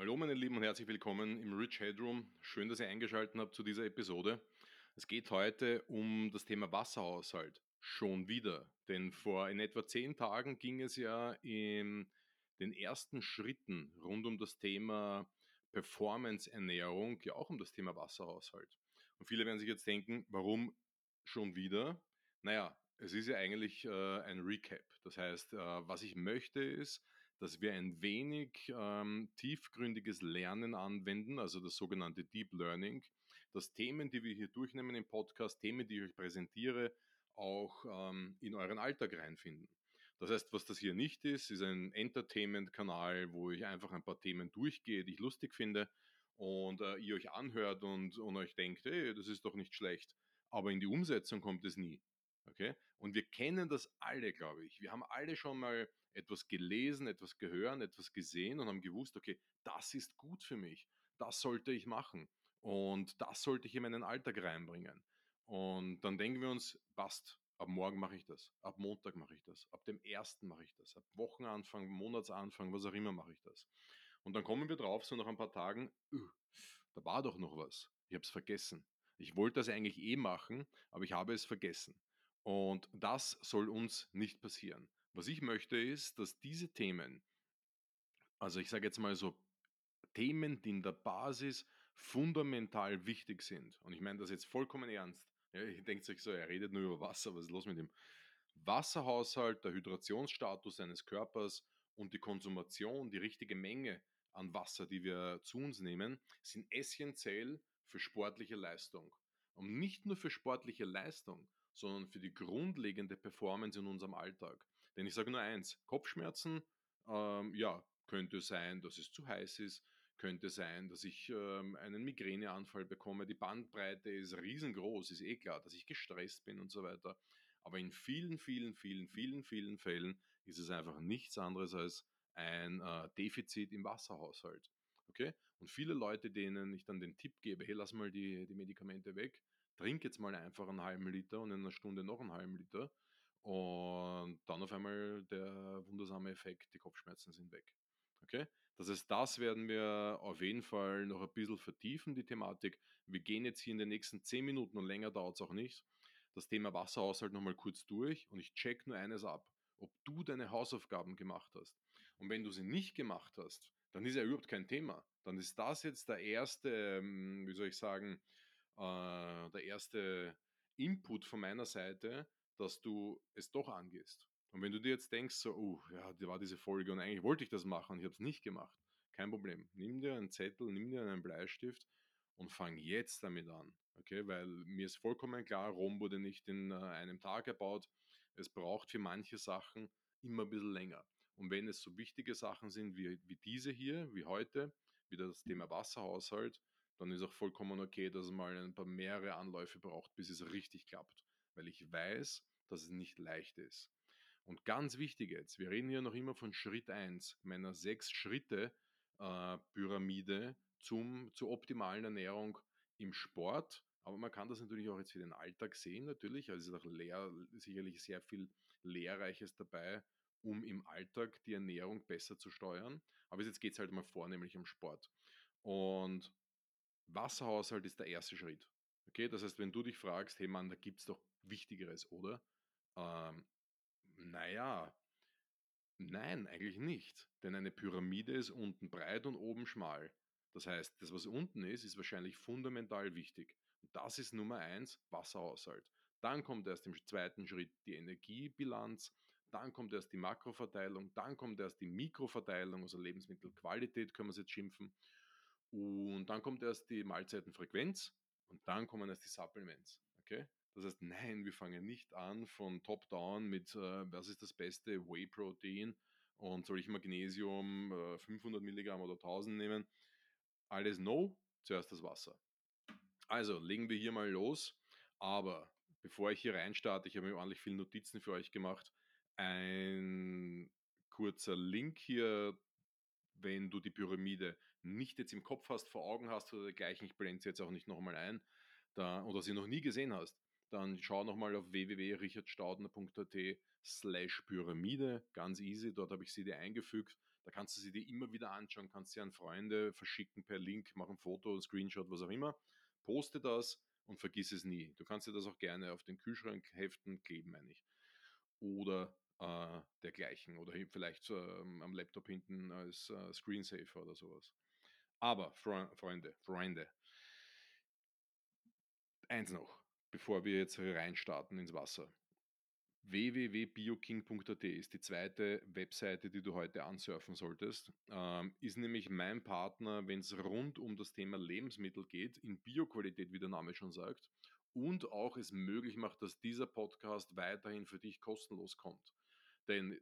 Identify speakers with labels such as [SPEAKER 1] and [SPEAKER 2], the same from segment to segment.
[SPEAKER 1] Hallo meine Lieben und herzlich willkommen im Rich Headroom. Schön, dass ihr eingeschaltet habt zu dieser Episode. Es geht heute um das Thema Wasserhaushalt. Schon wieder. Denn vor in etwa zehn Tagen ging es ja in den ersten Schritten rund um das Thema Performance-Ernährung, ja auch um das Thema Wasserhaushalt. Und viele werden sich jetzt denken, warum schon wieder? Naja, es ist ja eigentlich äh, ein Recap. Das heißt, äh, was ich möchte ist, dass wir ein wenig ähm, tiefgründiges Lernen anwenden, also das sogenannte Deep Learning, dass Themen, die wir hier durchnehmen im Podcast, Themen, die ich euch präsentiere, auch ähm, in euren Alltag reinfinden. Das heißt, was das hier nicht ist, ist ein Entertainment-Kanal, wo ich einfach ein paar Themen durchgehe, die ich lustig finde und äh, ihr euch anhört und, und euch denkt, hey, das ist doch nicht schlecht. Aber in die Umsetzung kommt es nie. Okay? Und wir kennen das alle, glaube ich. Wir haben alle schon mal etwas gelesen, etwas gehört, etwas gesehen und haben gewusst, okay, das ist gut für mich, das sollte ich machen und das sollte ich in meinen Alltag reinbringen. Und dann denken wir uns, passt, ab morgen mache ich das, ab Montag mache ich das, ab dem ersten mache ich das, ab Wochenanfang, Monatsanfang, was auch immer mache ich das. Und dann kommen wir drauf, so nach ein paar Tagen, da war doch noch was, ich habe es vergessen. Ich wollte das eigentlich eh machen, aber ich habe es vergessen. Und das soll uns nicht passieren. Was ich möchte ist, dass diese Themen, also ich sage jetzt mal so Themen, die in der Basis fundamental wichtig sind, und ich meine das jetzt vollkommen ernst, ja, ihr denkt sich so, er redet nur über Wasser, was ist los mit dem Wasserhaushalt, der Hydrationsstatus eines Körpers und die Konsumation, die richtige Menge an Wasser, die wir zu uns nehmen, sind essentiell für sportliche Leistung. Und nicht nur für sportliche Leistung, sondern für die grundlegende Performance in unserem Alltag. Denn ich sage nur eins, Kopfschmerzen, ähm, ja, könnte sein, dass es zu heiß ist, könnte sein, dass ich ähm, einen Migräneanfall bekomme. Die Bandbreite ist riesengroß, ist eh klar, dass ich gestresst bin und so weiter. Aber in vielen, vielen, vielen, vielen, vielen Fällen ist es einfach nichts anderes als ein äh, Defizit im Wasserhaushalt. Okay? Und viele Leute, denen ich dann den Tipp gebe, hey, lass mal die, die Medikamente weg, trink jetzt mal einfach einen halben Liter und in einer Stunde noch einen halben Liter. Und dann auf einmal der wundersame Effekt, die Kopfschmerzen sind weg. Okay? Das heißt, das werden wir auf jeden Fall noch ein bisschen vertiefen, die Thematik. Wir gehen jetzt hier in den nächsten 10 Minuten und länger dauert es auch nicht. Das Thema Wasserhaushalt nochmal kurz durch und ich check nur eines ab, ob du deine Hausaufgaben gemacht hast. Und wenn du sie nicht gemacht hast, dann ist ja überhaupt kein Thema. Dann ist das jetzt der erste, ähm, wie soll ich sagen, äh, der erste Input von meiner Seite, dass du es doch angehst. Und wenn du dir jetzt denkst, so, oh, ja, da war diese Folge und eigentlich wollte ich das machen und ich habe es nicht gemacht, kein Problem. Nimm dir einen Zettel, nimm dir einen Bleistift und fang jetzt damit an. Okay, weil mir ist vollkommen klar, Rom wurde nicht in äh, einem Tag erbaut. Es braucht für manche Sachen immer ein bisschen länger. Und wenn es so wichtige Sachen sind wie, wie diese hier, wie heute, wie das Thema Wasserhaushalt, dann ist auch vollkommen okay, dass mal ein paar mehrere Anläufe braucht, bis es richtig klappt. Weil ich weiß, dass es nicht leicht ist. Und ganz wichtig jetzt, wir reden hier noch immer von Schritt 1 meiner sechs Schritte äh, Pyramide zum, zur optimalen Ernährung im Sport. Aber man kann das natürlich auch jetzt für den Alltag sehen, natürlich. Also es ist auch lehr, sicherlich sehr viel Lehrreiches dabei, um im Alltag die Ernährung besser zu steuern. Aber jetzt geht es halt mal vornehmlich um Sport. Und Wasserhaushalt ist der erste Schritt. Okay, das heißt, wenn du dich fragst, hey Mann, da gibt es doch Wichtigeres, oder? Ähm, naja, nein, eigentlich nicht. Denn eine Pyramide ist unten breit und oben schmal. Das heißt, das, was unten ist, ist wahrscheinlich fundamental wichtig. Und das ist Nummer eins, Wasserhaushalt. Dann kommt erst im zweiten Schritt die Energiebilanz, dann kommt erst die Makroverteilung, dann kommt erst die Mikroverteilung, also Lebensmittelqualität können wir es jetzt schimpfen. Und dann kommt erst die Mahlzeitenfrequenz und dann kommen erst die Supplements. Okay? Das heißt, nein, wir fangen nicht an von top-down mit, äh, was ist das beste Whey-Protein und soll ich Magnesium äh, 500 Milligramm oder 1000 nehmen. Alles no, zuerst das Wasser. Also legen wir hier mal los. Aber bevor ich hier reinstarte, ich habe mir ordentlich viele Notizen für euch gemacht. Ein kurzer Link hier wenn du die Pyramide nicht jetzt im Kopf hast, vor Augen hast oder dergleichen, ich blende sie jetzt auch nicht nochmal ein, da, oder sie noch nie gesehen hast, dann schau nochmal auf www.richardstaudner.at slash Pyramide, ganz easy, dort habe ich sie dir eingefügt. Da kannst du sie dir immer wieder anschauen, kannst sie an Freunde verschicken per Link, mach ein Foto, Screenshot, was auch immer. Poste das und vergiss es nie. Du kannst dir das auch gerne auf den Kühlschrank heften, kleben, meine ich. Oder äh, dergleichen. Oder vielleicht ähm, am Laptop hinten als äh, Screensaver oder sowas. Aber, Freunde, Freunde, eins noch, bevor wir jetzt reinstarten ins Wasser www.bioking.at ist die zweite Webseite, die du heute ansurfen solltest. Ähm, ist nämlich mein Partner, wenn es rund um das Thema Lebensmittel geht, in Bioqualität, wie der Name schon sagt, und auch es möglich macht, dass dieser Podcast weiterhin für dich kostenlos kommt. Denn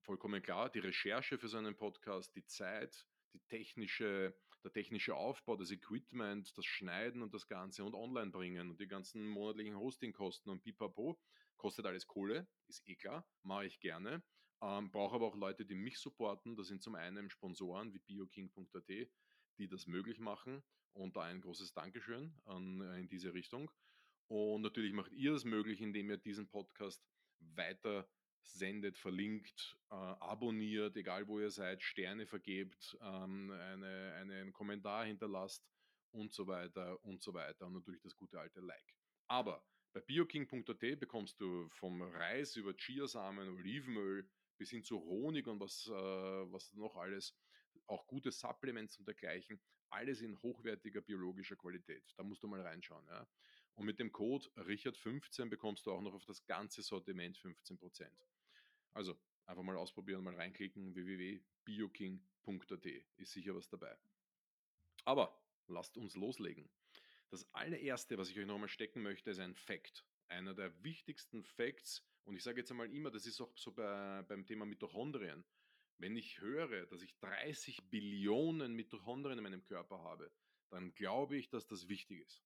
[SPEAKER 1] vollkommen klar, die Recherche für so einen Podcast, die Zeit, die technische, der technische Aufbau, das Equipment, das Schneiden und das Ganze und online bringen und die ganzen monatlichen Hostingkosten und pipapo, kostet alles Kohle, ist eh klar, mache ich gerne. Ähm, Brauche aber auch Leute, die mich supporten. Das sind zum einen Sponsoren wie bioking.at, die das möglich machen. Und da ein großes Dankeschön an, äh, in diese Richtung. Und natürlich macht ihr das möglich, indem ihr diesen Podcast weiter sendet, verlinkt, äh, abonniert, egal wo ihr seid, Sterne vergebt, ähm, eine, einen Kommentar hinterlasst und so weiter und so weiter. Und natürlich das gute alte Like. Aber bei bioking.at bekommst du vom Reis über Chiasamen, Olivenöl bis hin zu Honig und was, äh, was noch alles, auch gute Supplements und dergleichen, alles in hochwertiger biologischer Qualität. Da musst du mal reinschauen. Ja. Und mit dem Code Richard15 bekommst du auch noch auf das ganze Sortiment 15%. Also einfach mal ausprobieren, mal reinklicken, www.bioking.at ist sicher was dabei. Aber lasst uns loslegen. Das allererste, was ich euch nochmal stecken möchte, ist ein Fact. Einer der wichtigsten Facts, und ich sage jetzt einmal immer, das ist auch so bei, beim Thema Mitochondrien. Wenn ich höre, dass ich 30 Billionen Mitochondrien in meinem Körper habe, dann glaube ich, dass das wichtig ist.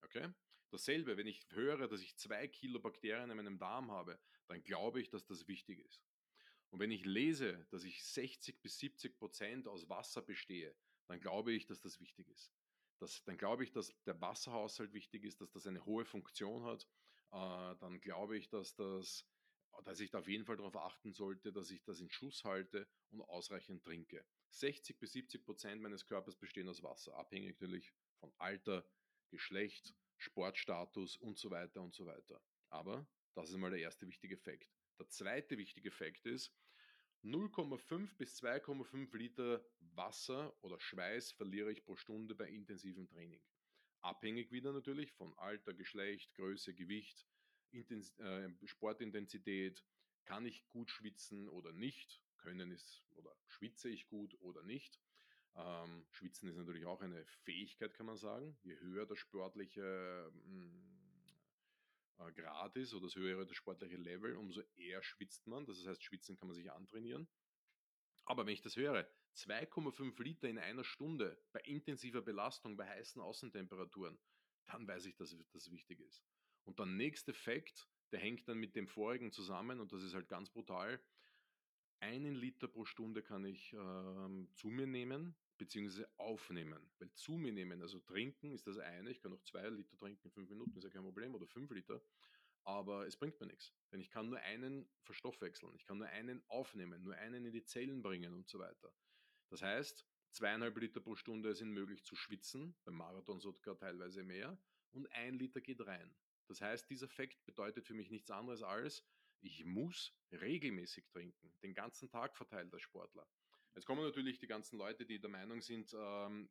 [SPEAKER 1] Okay? Dasselbe, wenn ich höre, dass ich zwei Kilo Bakterien in meinem Darm habe, dann glaube ich, dass das wichtig ist. Und wenn ich lese, dass ich 60 bis 70 Prozent aus Wasser bestehe, dann glaube ich, dass das wichtig ist das, dann glaube ich, dass der Wasserhaushalt wichtig ist, dass das eine hohe Funktion hat. Äh, dann glaube ich, dass, das, dass ich da auf jeden Fall darauf achten sollte, dass ich das in Schuss halte und ausreichend trinke. 60 bis 70 Prozent meines Körpers bestehen aus Wasser, abhängig natürlich von Alter, Geschlecht, Sportstatus und so weiter und so weiter. Aber das ist mal der erste wichtige Fakt. Der zweite wichtige Fakt ist, 0,5 bis 2,5 Liter Wasser oder Schweiß verliere ich pro Stunde bei intensivem Training. Abhängig wieder natürlich von Alter, Geschlecht, Größe, Gewicht, Intens äh, Sportintensität. Kann ich gut schwitzen oder nicht? Können ist oder schwitze ich gut oder nicht? Ähm, schwitzen ist natürlich auch eine Fähigkeit, kann man sagen. Je höher der sportliche hm, äh, Grad ist oder das höhere das sportliche Level, umso eher schwitzt man. Das heißt, schwitzen kann man sich antrainieren. Aber wenn ich das höre, 2,5 Liter in einer Stunde bei intensiver Belastung, bei heißen Außentemperaturen, dann weiß ich, dass das wichtig ist. Und der nächste Fakt, der hängt dann mit dem vorigen zusammen und das ist halt ganz brutal. Einen Liter pro Stunde kann ich ähm, zu mir nehmen, beziehungsweise aufnehmen. Weil zu mir nehmen, also trinken ist das eine, ich kann noch zwei Liter trinken in fünf Minuten, ist ja kein Problem, oder fünf Liter, aber es bringt mir nichts. Denn ich kann nur einen verstoffwechseln, ich kann nur einen aufnehmen, nur einen in die Zellen bringen und so weiter. Das heißt, zweieinhalb Liter pro Stunde sind möglich zu schwitzen, beim Marathon sogar teilweise mehr, und ein Liter geht rein. Das heißt, dieser Fakt bedeutet für mich nichts anderes als, ich muss regelmäßig trinken, den ganzen Tag verteilt als Sportler. Jetzt kommen natürlich die ganzen Leute, die der Meinung sind, ähm,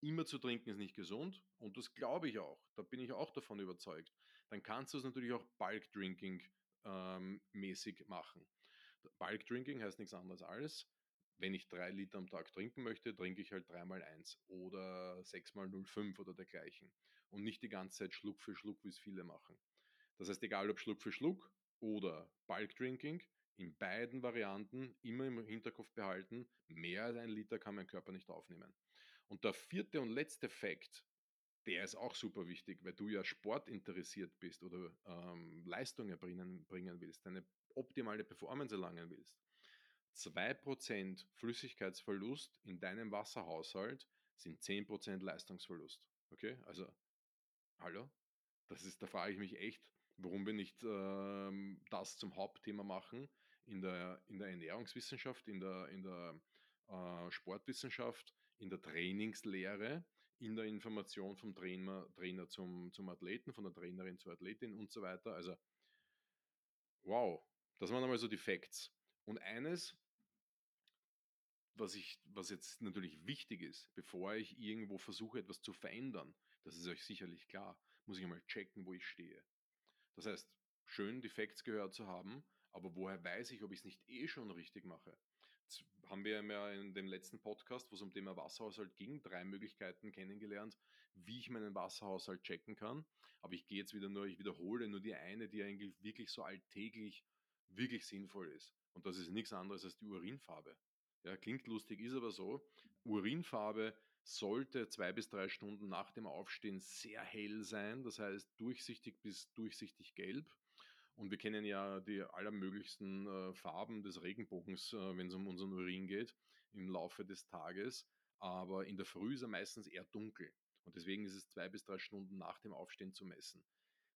[SPEAKER 1] immer zu trinken ist nicht gesund. Und das glaube ich auch. Da bin ich auch davon überzeugt. Dann kannst du es natürlich auch Bulk Drinking ähm, mäßig machen. Bulk Drinking heißt nichts anderes als, wenn ich drei Liter am Tag trinken möchte, trinke ich halt dreimal eins oder sechsmal 0,5 oder dergleichen. Und nicht die ganze Zeit Schluck für Schluck, wie es viele machen. Das heißt, egal ob Schluck für Schluck oder Bulk Drinking, in beiden Varianten immer im Hinterkopf behalten, mehr als ein Liter kann mein Körper nicht aufnehmen. Und der vierte und letzte Fakt, der ist auch super wichtig, weil du ja sportinteressiert bist oder ähm, Leistungen bringen, bringen willst, eine optimale Performance erlangen willst. 2% Flüssigkeitsverlust in deinem Wasserhaushalt sind 10% Leistungsverlust. Okay, also, hallo? Das ist, da frage ich mich echt, warum wir nicht ähm, das zum Hauptthema machen in der, in der Ernährungswissenschaft, in der, in der äh, Sportwissenschaft, in der Trainingslehre, in der Information vom Trainer, Trainer zum, zum Athleten, von der Trainerin zur Athletin und so weiter. Also, wow, das waren einmal so die Facts. Und eines, was, ich, was jetzt natürlich wichtig ist, bevor ich irgendwo versuche, etwas zu verändern, das ist euch sicherlich klar, muss ich einmal checken, wo ich stehe. Das heißt, schön die Facts gehört zu haben, aber woher weiß ich, ob ich es nicht eh schon richtig mache? Jetzt haben wir ja in dem letzten Podcast, wo es um Thema Wasserhaushalt ging, drei Möglichkeiten kennengelernt, wie ich meinen Wasserhaushalt checken kann. Aber ich gehe jetzt wieder nur, ich wiederhole nur die eine, die eigentlich wirklich so alltäglich wirklich sinnvoll ist. Und das ist nichts anderes als die Urinfarbe. Ja, klingt lustig, ist aber so. Urinfarbe sollte zwei bis drei Stunden nach dem Aufstehen sehr hell sein, das heißt durchsichtig bis durchsichtig gelb. Und wir kennen ja die allermöglichsten äh, Farben des Regenbogens, äh, wenn es um unseren Urin geht, im Laufe des Tages. Aber in der Früh ist er meistens eher dunkel. Und deswegen ist es zwei bis drei Stunden nach dem Aufstehen zu messen.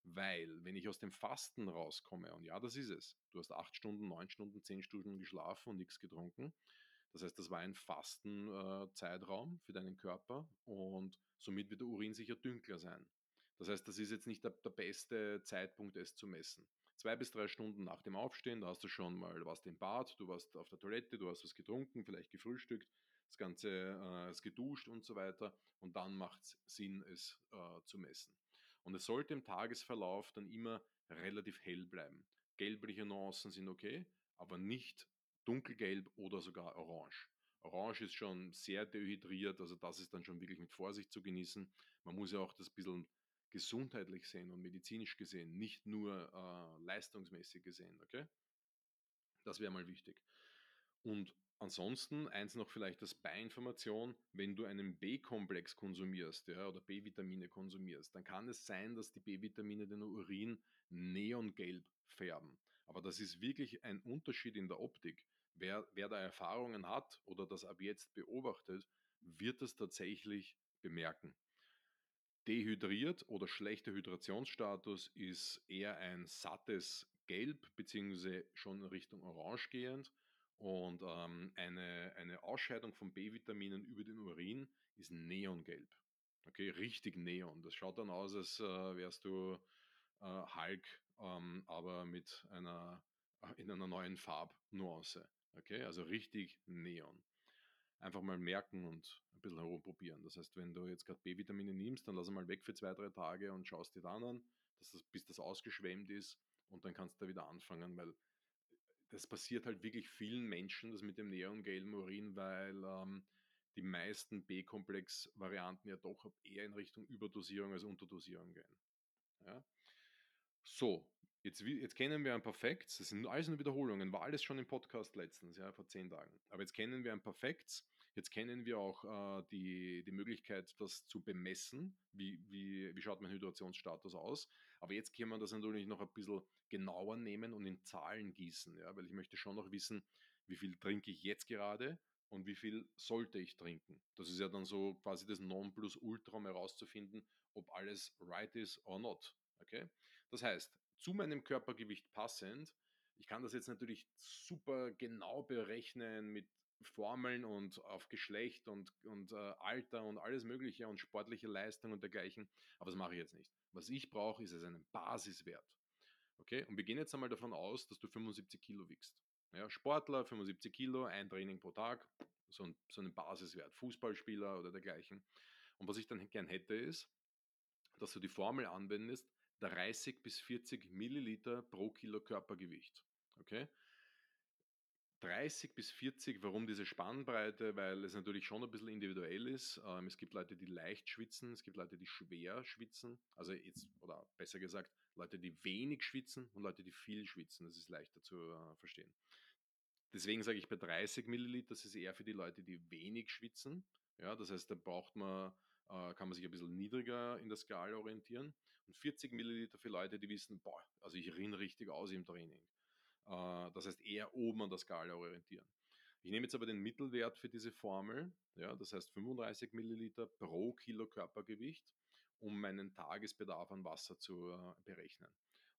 [SPEAKER 1] Weil, wenn ich aus dem Fasten rauskomme, und ja, das ist es, du hast acht Stunden, neun Stunden, zehn Stunden geschlafen und nichts getrunken. Das heißt, das war ein Fastenzeitraum äh, für deinen Körper und somit wird der Urin sicher dünkler sein. Das heißt, das ist jetzt nicht der, der beste Zeitpunkt, es zu messen zwei bis drei Stunden nach dem Aufstehen, da hast du schon mal, warst im Bad, du warst auf der Toilette, du hast was getrunken, vielleicht gefrühstückt, das Ganze äh, ist geduscht und so weiter. Und dann macht es Sinn, es äh, zu messen. Und es sollte im Tagesverlauf dann immer relativ hell bleiben. Gelbliche Nuancen sind okay, aber nicht dunkelgelb oder sogar orange. Orange ist schon sehr dehydriert, also das ist dann schon wirklich mit Vorsicht zu genießen. Man muss ja auch das bisschen gesundheitlich sehen und medizinisch gesehen, nicht nur äh, leistungsmäßig gesehen, okay? Das wäre mal wichtig. Und ansonsten, eins noch vielleicht als Beinformation, wenn du einen B-Komplex konsumierst ja, oder B-Vitamine konsumierst, dann kann es sein, dass die B-Vitamine den Urin neongelb färben. Aber das ist wirklich ein Unterschied in der Optik. Wer, wer da Erfahrungen hat oder das ab jetzt beobachtet, wird das tatsächlich bemerken. Dehydriert oder schlechter Hydrationsstatus ist eher ein sattes Gelb beziehungsweise schon in Richtung Orange gehend. Und ähm, eine, eine Ausscheidung von B-Vitaminen über den Urin ist Neongelb. Okay, richtig Neon. Das schaut dann aus, als äh, wärst du äh, Hulk, ähm, aber mit einer, äh, in einer neuen Farbnuance. Okay, also richtig Neon einfach mal merken und bisschen herumprobieren. Das heißt, wenn du jetzt gerade B-Vitamine nimmst, dann lass mal weg für zwei, drei Tage und schaust dir dann an, dass das, bis das ausgeschwemmt ist und dann kannst du da wieder anfangen, weil das passiert halt wirklich vielen Menschen, das mit dem neongelben Urin, weil ähm, die meisten B-Komplex-Varianten ja doch eher in Richtung Überdosierung als Unterdosierung gehen. Ja? So, Jetzt, jetzt, kennen wir ein paar Facts, das sind alles nur Wiederholungen, war alles schon im Podcast letztens, ja, vor zehn Tagen. Aber jetzt kennen wir ein paar Facts, jetzt kennen wir auch äh, die, die Möglichkeit, das zu bemessen, wie, wie, wie schaut mein Hydrationsstatus aus. Aber jetzt können wir das natürlich noch ein bisschen genauer nehmen und in Zahlen gießen, ja, weil ich möchte schon noch wissen, wie viel trinke ich jetzt gerade und wie viel sollte ich trinken. Das ist ja dann so quasi das Nonplusultra, um herauszufinden, ob alles right is or not. Okay? Das heißt, zu meinem Körpergewicht passend. Ich kann das jetzt natürlich super genau berechnen mit Formeln und auf Geschlecht und, und äh, Alter und alles Mögliche und sportliche Leistung und dergleichen. Aber das mache ich jetzt nicht. Was ich brauche, ist es einen Basiswert. Okay? Und wir gehen jetzt einmal davon aus, dass du 75 Kilo wiegst. Ja, Sportler, 75 Kilo, ein Training pro Tag, so ein, so ein Basiswert. Fußballspieler oder dergleichen. Und was ich dann gern hätte, ist, dass du die Formel anwendest, 30 bis 40 Milliliter pro Kilo Körpergewicht. Okay? 30 bis 40, warum diese Spannbreite? Weil es natürlich schon ein bisschen individuell ist. Ähm, es gibt Leute, die leicht schwitzen, es gibt Leute, die schwer schwitzen. Also jetzt, oder besser gesagt, Leute, die wenig schwitzen und Leute, die viel schwitzen. Das ist leichter zu äh, verstehen. Deswegen sage ich bei 30 Milliliter, das ist eher für die Leute, die wenig schwitzen. Ja, das heißt, da braucht man äh, kann man sich ein bisschen niedriger in der Skala orientieren. Und 40 Milliliter für Leute, die wissen, boah, also ich rinne richtig aus im Training. Äh, das heißt, eher oben an der Skala orientieren. Ich nehme jetzt aber den Mittelwert für diese Formel, ja, das heißt 35 Milliliter pro Kilo Körpergewicht, um meinen Tagesbedarf an Wasser zu äh, berechnen.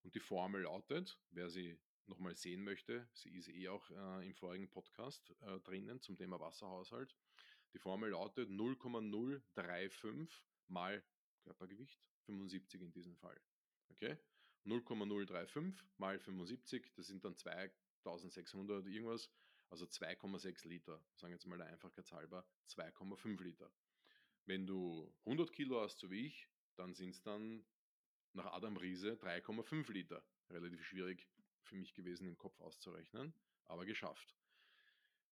[SPEAKER 1] Und die Formel lautet, wer sie nochmal sehen möchte, sie ist eh auch äh, im vorigen Podcast äh, drinnen zum Thema Wasserhaushalt. Die Formel lautet 0,035 mal Körpergewicht, 75 in diesem Fall. Okay? 0,035 mal 75, das sind dann 2600 irgendwas, also 2,6 Liter. Sagen jetzt mal der Einfachheitshalber 2,5 Liter. Wenn du 100 Kilo hast, so wie ich, dann sind es dann nach Adam Riese 3,5 Liter. Relativ schwierig für mich gewesen im Kopf auszurechnen, aber geschafft.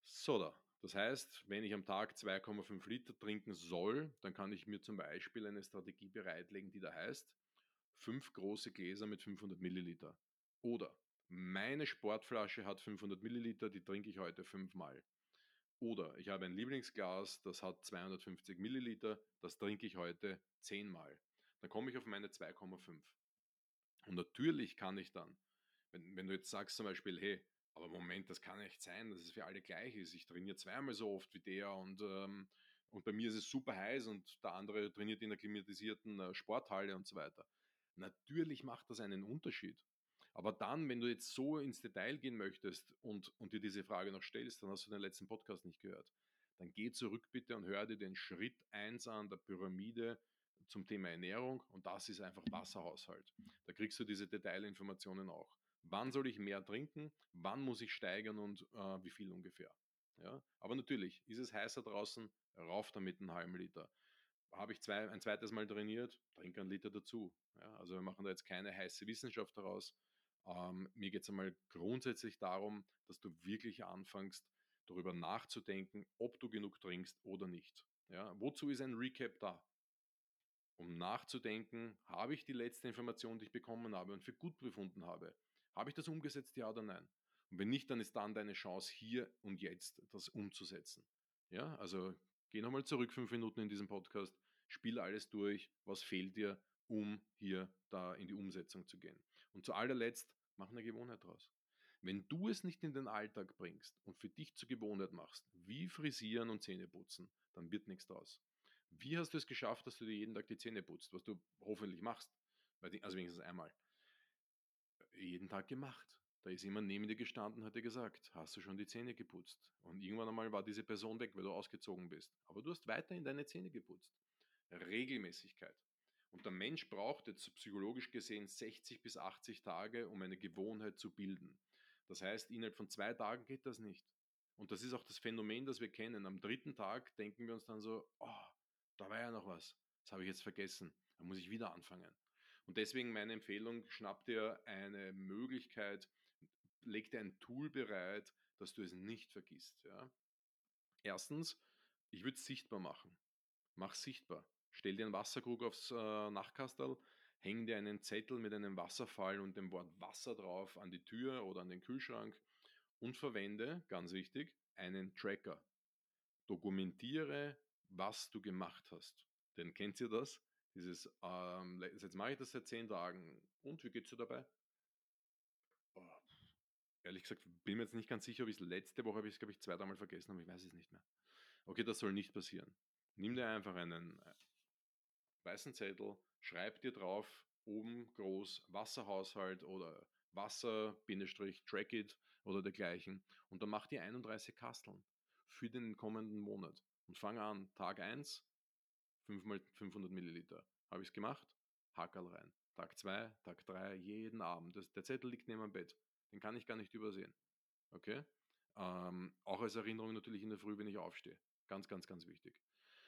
[SPEAKER 1] So da. Das heißt, wenn ich am Tag 2,5 Liter trinken soll, dann kann ich mir zum Beispiel eine Strategie bereitlegen, die da heißt, fünf große Gläser mit 500 Milliliter. Oder meine Sportflasche hat 500 Milliliter, die trinke ich heute fünfmal. Oder ich habe ein Lieblingsglas, das hat 250 Milliliter, das trinke ich heute zehnmal. Dann komme ich auf meine 2,5. Und natürlich kann ich dann, wenn, wenn du jetzt sagst zum Beispiel, hey, aber Moment, das kann nicht sein, dass es für alle gleich ist. Ich trainiere zweimal so oft wie der und, ähm, und bei mir ist es super heiß und der andere trainiert in einer klimatisierten äh, Sporthalle und so weiter. Natürlich macht das einen Unterschied. Aber dann, wenn du jetzt so ins Detail gehen möchtest und, und dir diese Frage noch stellst, dann hast du den letzten Podcast nicht gehört. Dann geh zurück bitte und hör dir den Schritt 1 an der Pyramide zum Thema Ernährung und das ist einfach Wasserhaushalt. Da kriegst du diese Detailinformationen auch. Wann soll ich mehr trinken? Wann muss ich steigern und äh, wie viel ungefähr? Ja? Aber natürlich, ist es heißer draußen, rauf damit einen halben Liter habe ich zwei, ein zweites Mal trainiert, trinke einen Liter dazu. Ja, also wir machen da jetzt keine heiße Wissenschaft daraus. Ähm, mir geht es einmal grundsätzlich darum, dass du wirklich anfängst, darüber nachzudenken, ob du genug trinkst oder nicht. Ja, wozu ist ein Recap da? Um nachzudenken, habe ich die letzte Information, die ich bekommen habe und für gut befunden habe, habe ich das umgesetzt, ja oder nein? Und wenn nicht, dann ist dann deine Chance, hier und jetzt das umzusetzen. Ja, also geh nochmal zurück fünf Minuten in diesem Podcast, spiel alles durch, was fehlt dir, um hier da in die Umsetzung zu gehen. Und zu allerletzt, mach eine Gewohnheit draus. Wenn du es nicht in den Alltag bringst und für dich zur Gewohnheit machst, wie frisieren und Zähne putzen, dann wird nichts draus. Wie hast du es geschafft, dass du dir jeden Tag die Zähne putzt, was du hoffentlich machst? Also wenigstens einmal. Jeden Tag gemacht. Da ist jemand neben dir gestanden und hat dir gesagt, hast du schon die Zähne geputzt? Und irgendwann einmal war diese Person weg, weil du ausgezogen bist. Aber du hast weiterhin deine Zähne geputzt. Regelmäßigkeit. Und der Mensch braucht jetzt psychologisch gesehen 60 bis 80 Tage, um eine Gewohnheit zu bilden. Das heißt, innerhalb von zwei Tagen geht das nicht. Und das ist auch das Phänomen, das wir kennen. Am dritten Tag denken wir uns dann so, oh, da war ja noch was. Das habe ich jetzt vergessen. Da muss ich wieder anfangen. Und deswegen meine Empfehlung, schnapp dir eine Möglichkeit, leg dir ein Tool bereit, dass du es nicht vergisst. Ja? Erstens, ich würde es sichtbar machen. Mach sichtbar. Stell dir einen Wasserkrug aufs äh, Nachtkastel, häng dir einen Zettel mit einem Wasserfall und dem Wort Wasser drauf an die Tür oder an den Kühlschrank und verwende, ganz wichtig, einen Tracker. Dokumentiere, was du gemacht hast. Denn kennt ihr das? Dieses, ähm, jetzt mache ich das seit zehn Tagen. Und wie geht's dir dabei? Oh, ehrlich gesagt, bin mir jetzt nicht ganz sicher, ob ich es letzte Woche habe ich es, glaube ich, zwei, dreimal vergessen, aber ich weiß es nicht mehr. Okay, das soll nicht passieren. Nimm dir einfach einen äh, weißen Zettel, schreib dir drauf, oben groß Wasserhaushalt oder Wasser-Track it oder dergleichen und dann mach dir 31 Kasteln für den kommenden Monat und fang an, Tag 1, 5 mal 500 Milliliter. Habe ich es gemacht? Hackerl rein. Tag 2, Tag 3, jeden Abend. Das, der Zettel liegt neben dem Bett. Den kann ich gar nicht übersehen. Okay? Ähm, auch als Erinnerung natürlich in der Früh, wenn ich aufstehe. Ganz, ganz, ganz wichtig.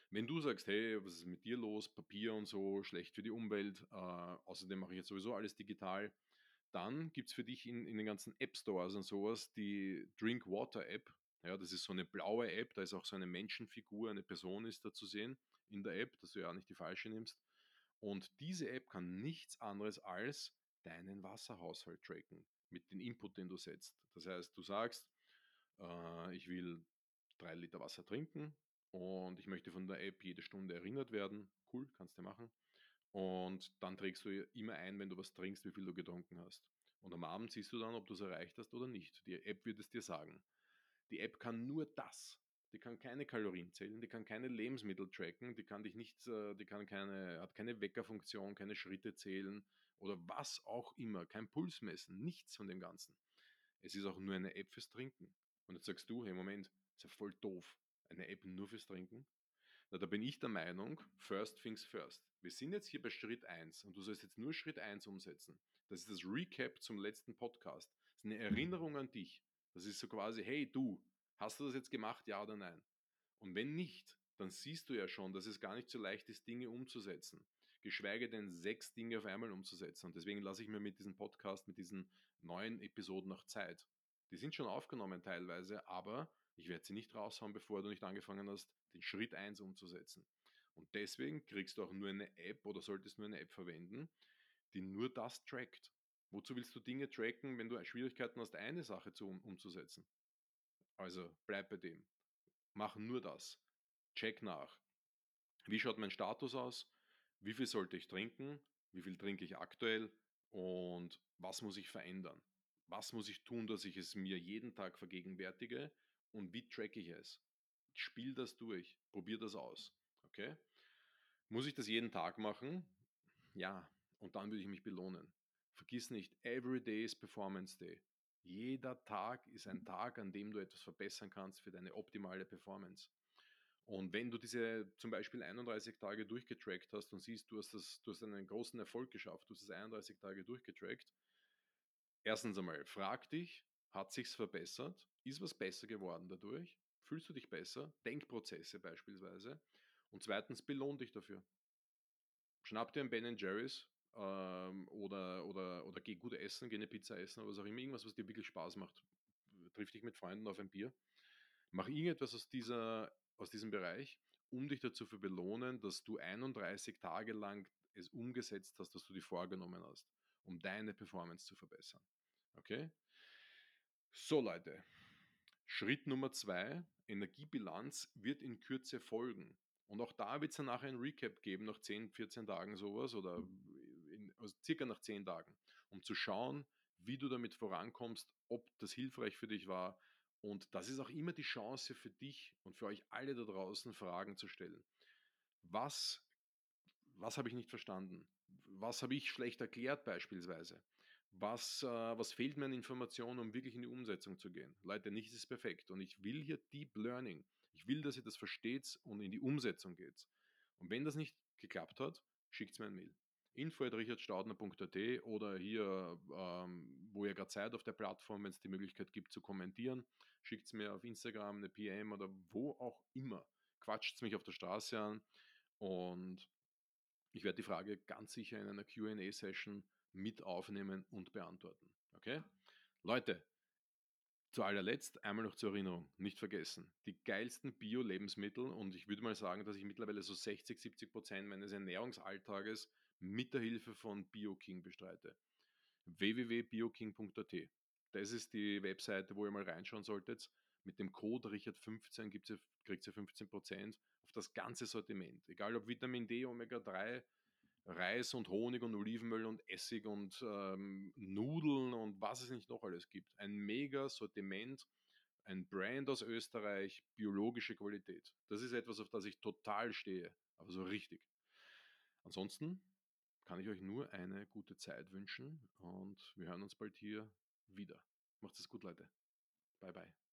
[SPEAKER 1] Wenn du sagst, hey, was ist mit dir los? Papier und so, schlecht für die Umwelt, äh, außerdem mache ich jetzt sowieso alles digital, dann gibt es für dich in, in den ganzen App Stores und sowas die Drinkwater App. Ja, das ist so eine blaue App, da ist auch so eine Menschenfigur, eine Person ist da zu sehen in der App, dass du ja nicht die falsche nimmst. Und diese App kann nichts anderes als deinen Wasserhaushalt tracken mit dem Input, den du setzt. Das heißt, du sagst, äh, ich will drei Liter Wasser trinken, und ich möchte von der App jede Stunde erinnert werden. Cool, kannst du machen. Und dann trägst du immer ein, wenn du was trinkst, wie viel du getrunken hast. Und am Abend siehst du dann, ob du es erreicht hast oder nicht. Die App wird es dir sagen. Die App kann nur das. Die kann keine Kalorien zählen, die kann keine Lebensmittel tracken, die kann dich nicht, äh, die kann keine, hat keine Weckerfunktion, keine Schritte zählen oder was auch immer, kein Puls messen, nichts von dem Ganzen. es ist auch nur eine App fürs Trinken. Und jetzt sagst du, hey Moment, ist ja voll doof, eine App nur fürs Trinken. Na, da bin ich der Meinung, first things first. Wir sind jetzt hier bei Schritt 1 und du sollst jetzt nur Schritt 1 umsetzen. Das ist das Recap zum letzten Podcast. Das ist eine Erinnerung an dich. Das ist so quasi, hey du, hast du das jetzt gemacht, ja oder nein? Und wenn nicht, dann siehst du ja schon, dass es gar nicht so leicht ist, Dinge umzusetzen. Geschweige denn sechs Dinge auf einmal umzusetzen. Und deswegen lasse ich mir mit diesem Podcast, mit diesen neuen Episoden noch Zeit. Die sind schon aufgenommen teilweise, aber ich werde sie nicht raushauen, bevor du nicht angefangen hast, den Schritt 1 umzusetzen. Und deswegen kriegst du auch nur eine App oder solltest nur eine App verwenden, die nur das trackt. Wozu willst du Dinge tracken, wenn du Schwierigkeiten hast, eine Sache zu, um, umzusetzen? Also bleib bei dem. Mach nur das. Check nach. Wie schaut mein Status aus? Wie viel sollte ich trinken? Wie viel trinke ich aktuell? Und was muss ich verändern? Was muss ich tun, dass ich es mir jeden Tag vergegenwärtige? Und wie tracke ich es? Spiel das durch. Probier das aus. Okay? Muss ich das jeden Tag machen? Ja. Und dann würde ich mich belohnen. Vergiss nicht, every day is Performance Day. Jeder Tag ist ein Tag, an dem du etwas verbessern kannst für deine optimale Performance. Und wenn du diese zum Beispiel 31 Tage durchgetrackt hast und siehst, du hast, das, du hast einen großen Erfolg geschafft, du hast es 31 Tage durchgetrackt, erstens einmal, frag dich, hat sich's verbessert? Ist was besser geworden dadurch? Fühlst du dich besser? Denkprozesse beispielsweise. Und zweitens, belohn dich dafür. Schnapp dir ein Ben Jerry's ähm, oder, oder, oder geh gut essen, geh eine Pizza essen oder was auch immer, irgendwas, was dir wirklich Spaß macht. Triff dich mit Freunden auf ein Bier. Mach irgendetwas aus, dieser, aus diesem Bereich, um dich dazu zu belohnen, dass du 31 Tage lang es umgesetzt hast, was du dir vorgenommen hast, um deine Performance zu verbessern. Okay? So Leute, Schritt Nummer zwei, Energiebilanz wird in Kürze folgen. Und auch da wird es dann nachher ein Recap geben, nach 10, 14 Tagen sowas oder in, also circa nach 10 Tagen, um zu schauen, wie du damit vorankommst, ob das hilfreich für dich war. Und das ist auch immer die Chance für dich und für euch alle da draußen, Fragen zu stellen. Was, was habe ich nicht verstanden? Was habe ich schlecht erklärt beispielsweise? Was, äh, was fehlt mir an Informationen, um wirklich in die Umsetzung zu gehen? Leute, nichts ist perfekt. Und ich will hier Deep Learning. Ich will, dass ihr das versteht und in die Umsetzung geht. Und wenn das nicht geklappt hat, schickt mir ein Mail. info.richardstaudner.at oder hier, ähm, wo ihr gerade seid auf der Plattform, wenn es die Möglichkeit gibt zu kommentieren, schickt es mir auf Instagram eine PM oder wo auch immer. Quatscht mich auf der Straße an und ich werde die Frage ganz sicher in einer QA-Session mit aufnehmen und beantworten. Okay? Leute, zu allerletzt einmal noch zur Erinnerung, nicht vergessen, die geilsten Bio-Lebensmittel und ich würde mal sagen, dass ich mittlerweile so 60, 70 Prozent meines Ernährungsalltages mit der Hilfe von BioKing bestreite. www.bioking.at. Das ist die Webseite, wo ihr mal reinschauen solltet. Mit dem Code Richard15 kriegt ihr 15 Prozent auf das ganze Sortiment. Egal ob Vitamin D, Omega 3, Reis und Honig und Olivenöl und Essig und ähm, Nudeln und was es nicht noch alles gibt. Ein mega Sortiment, ein Brand aus Österreich, biologische Qualität. Das ist etwas, auf das ich total stehe, aber so richtig. Ansonsten kann ich euch nur eine gute Zeit wünschen und wir hören uns bald hier wieder. Macht es gut, Leute. Bye, bye.